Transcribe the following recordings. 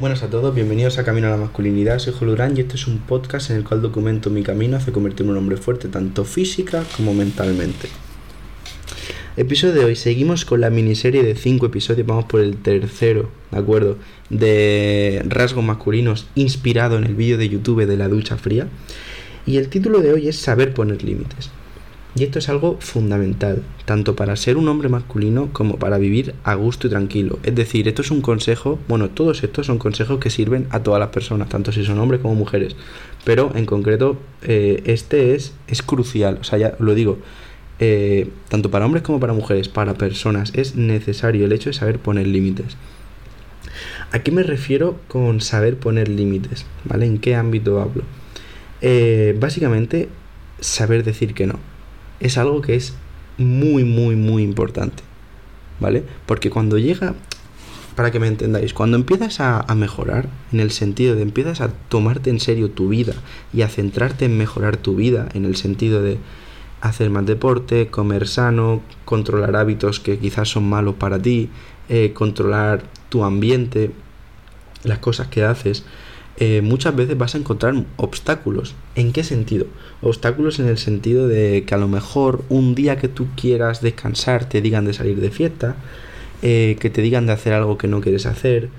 Buenas a todos, bienvenidos a Camino a la Masculinidad. Soy Jolurán y este es un podcast en el cual documento mi camino hacia convertirme en un hombre fuerte, tanto física como mentalmente. Episodio de hoy, seguimos con la miniserie de 5 episodios, vamos por el tercero, ¿de acuerdo? De rasgos masculinos inspirado en el vídeo de YouTube de la ducha fría. Y el título de hoy es Saber poner límites. Y esto es algo fundamental, tanto para ser un hombre masculino como para vivir a gusto y tranquilo. Es decir, esto es un consejo, bueno, todos estos son consejos que sirven a todas las personas, tanto si son hombres como mujeres. Pero en concreto, eh, este es, es crucial, o sea, ya lo digo, eh, tanto para hombres como para mujeres, para personas, es necesario el hecho de saber poner límites. ¿A qué me refiero con saber poner límites? ¿Vale? ¿En qué ámbito hablo? Eh, básicamente, saber decir que no es algo que es muy, muy, muy importante. ¿Vale? Porque cuando llega, para que me entendáis, cuando empiezas a, mejorar, en el sentido de empiezas a tomarte en serio tu vida y a centrarte en mejorar tu vida, en el sentido de hacer más deporte, comer sano, controlar hábitos que quizás son malos para ti, eh, controlar tu ambiente, las cosas que haces, eh, muchas veces vas a encontrar obstáculos. ¿En qué sentido? Obstáculos en el sentido de que a lo mejor un día que tú quieras descansar te digan de salir de fiesta, eh, que te digan de hacer algo que no quieres hacer,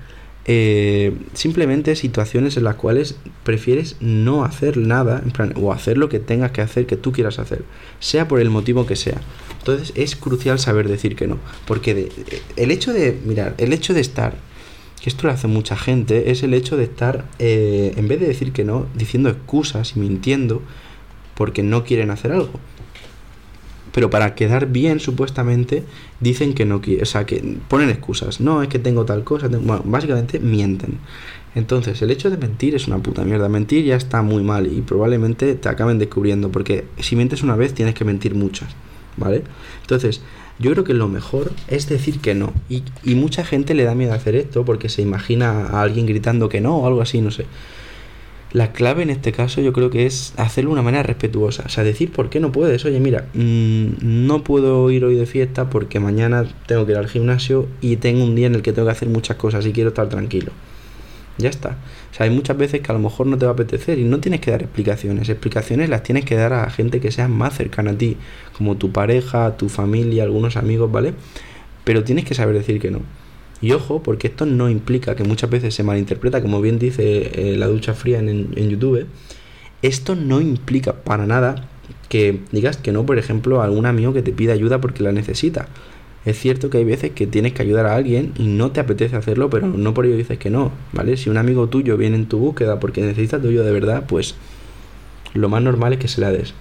eh, simplemente situaciones en las cuales prefieres no hacer nada o hacer lo que tengas que hacer que tú quieras hacer, sea por el motivo que sea. Entonces es crucial saber decir que no, porque el hecho de, mirar, el hecho de estar que esto lo hace mucha gente, es el hecho de estar, eh, en vez de decir que no, diciendo excusas y mintiendo porque no quieren hacer algo. Pero para quedar bien, supuestamente, dicen que no quieren, o sea, que ponen excusas. No, es que tengo tal cosa, bueno, básicamente mienten. Entonces, el hecho de mentir es una puta mierda. Mentir ya está muy mal y probablemente te acaben descubriendo, porque si mientes una vez tienes que mentir muchas, ¿vale? Entonces, yo creo que lo mejor es decir que no. Y, mucha gente le da miedo hacer esto porque se imagina a alguien gritando que no o algo así, no sé. La clave en este caso yo creo que es hacerlo de una manera respetuosa. O sea, decir por qué no puedes. Oye, mira, mm, no puedo ir hoy de fiesta porque mañana tengo que ir al gimnasio y tengo un día en el que tengo que hacer muchas cosas y quiero estar tranquilo. Ya está. O sea, hay muchas veces que a lo mejor no te va a apetecer y no tienes que dar explicaciones. Explicaciones las tienes que dar a gente que sea más cercana a ti, como tu pareja, tu familia, algunos amigos, ¿vale? Pero tienes que saber decir que no. Y ojo, porque esto no implica que muchas veces se malinterpreta, como bien dice eh, la ducha fría en, en YouTube. Esto no implica para nada que digas que no, por ejemplo, a algún amigo que te pida ayuda porque la necesita. Es cierto que hay veces que tienes que ayudar a alguien y no te apetece hacerlo, pero no por ello dices que no, ¿vale? Si un amigo tuyo viene en tu búsqueda porque necesita tuyo de verdad, pues lo más normal es que se la des.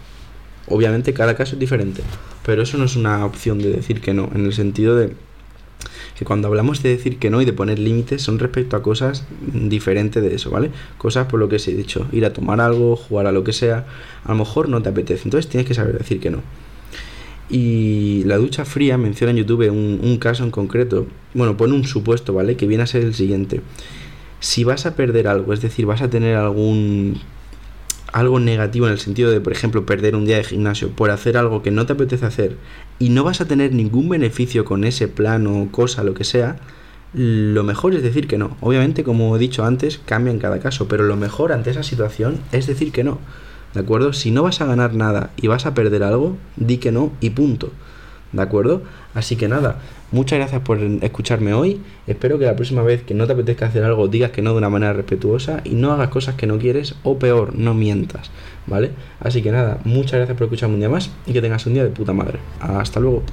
Obviamente cada caso es diferente, pero eso no es una opción de decir que no, en el sentido de que cuando hablamos de decir que no y de poner límites son respecto a cosas diferentes de eso, ¿vale? Cosas por lo que se he dicho, ir a tomar algo, jugar a lo que sea, a lo mejor no te apetece, entonces tienes que saber decir que no. Y la ducha fría menciona en YouTube un, caso en concreto. Bueno, pone un supuesto, ¿vale? Que viene a ser el siguiente. Si vas a perder algo, es decir, vas a tener algún algo negativo en el sentido de, por ejemplo, perder un día de gimnasio por hacer algo que no te apetece hacer y no vas a tener ningún beneficio con ese plan o cosa, lo que sea, lo mejor es decir que no. Obviamente, como he dicho antes, cambia en cada caso, pero lo mejor ante esa situación es decir que no. ¿De acuerdo? Si no vas a ganar nada y vas a perder algo, di que no y punto. ¿De acuerdo? Así que nada, muchas gracias por escucharme hoy. Espero que la próxima vez que no te apetezca hacer algo digas que no de una manera respetuosa y no hagas cosas que no quieres o peor, no mientas. ¿Vale? Así que nada, muchas gracias por escucharme un día más y que tengas un día de puta madre. Hasta luego.